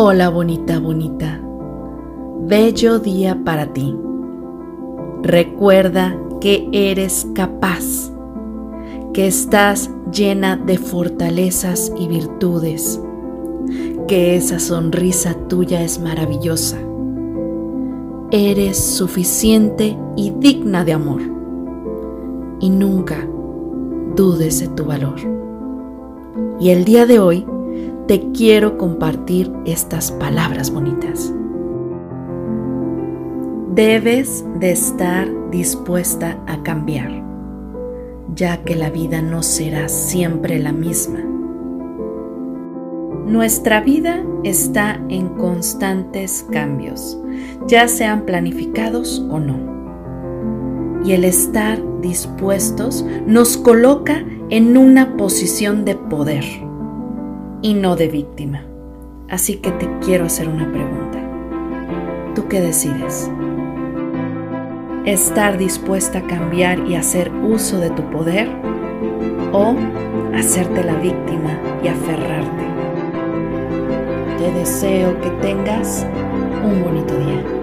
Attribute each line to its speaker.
Speaker 1: Hola bonita, bonita. Bello día para ti. Recuerda que eres capaz, que estás llena de fortalezas y virtudes, que esa sonrisa tuya es maravillosa. Eres suficiente y digna de amor. Y nunca dudes de tu valor. Y el día de hoy te quiero compartir estas palabras bonitas. Debes de estar dispuesta a cambiar, ya que la vida no será siempre la misma. Nuestra vida está en constantes cambios, ya sean planificados o no. Y el estar dispuestos nos coloca en una posición de poder y no de víctima. Así que te quiero hacer una pregunta. ¿Tú qué decides? ¿Estar dispuesta a cambiar y hacer uso de tu poder? ¿O hacerte la víctima y aferrarte? Te deseo que tengas un bonito día.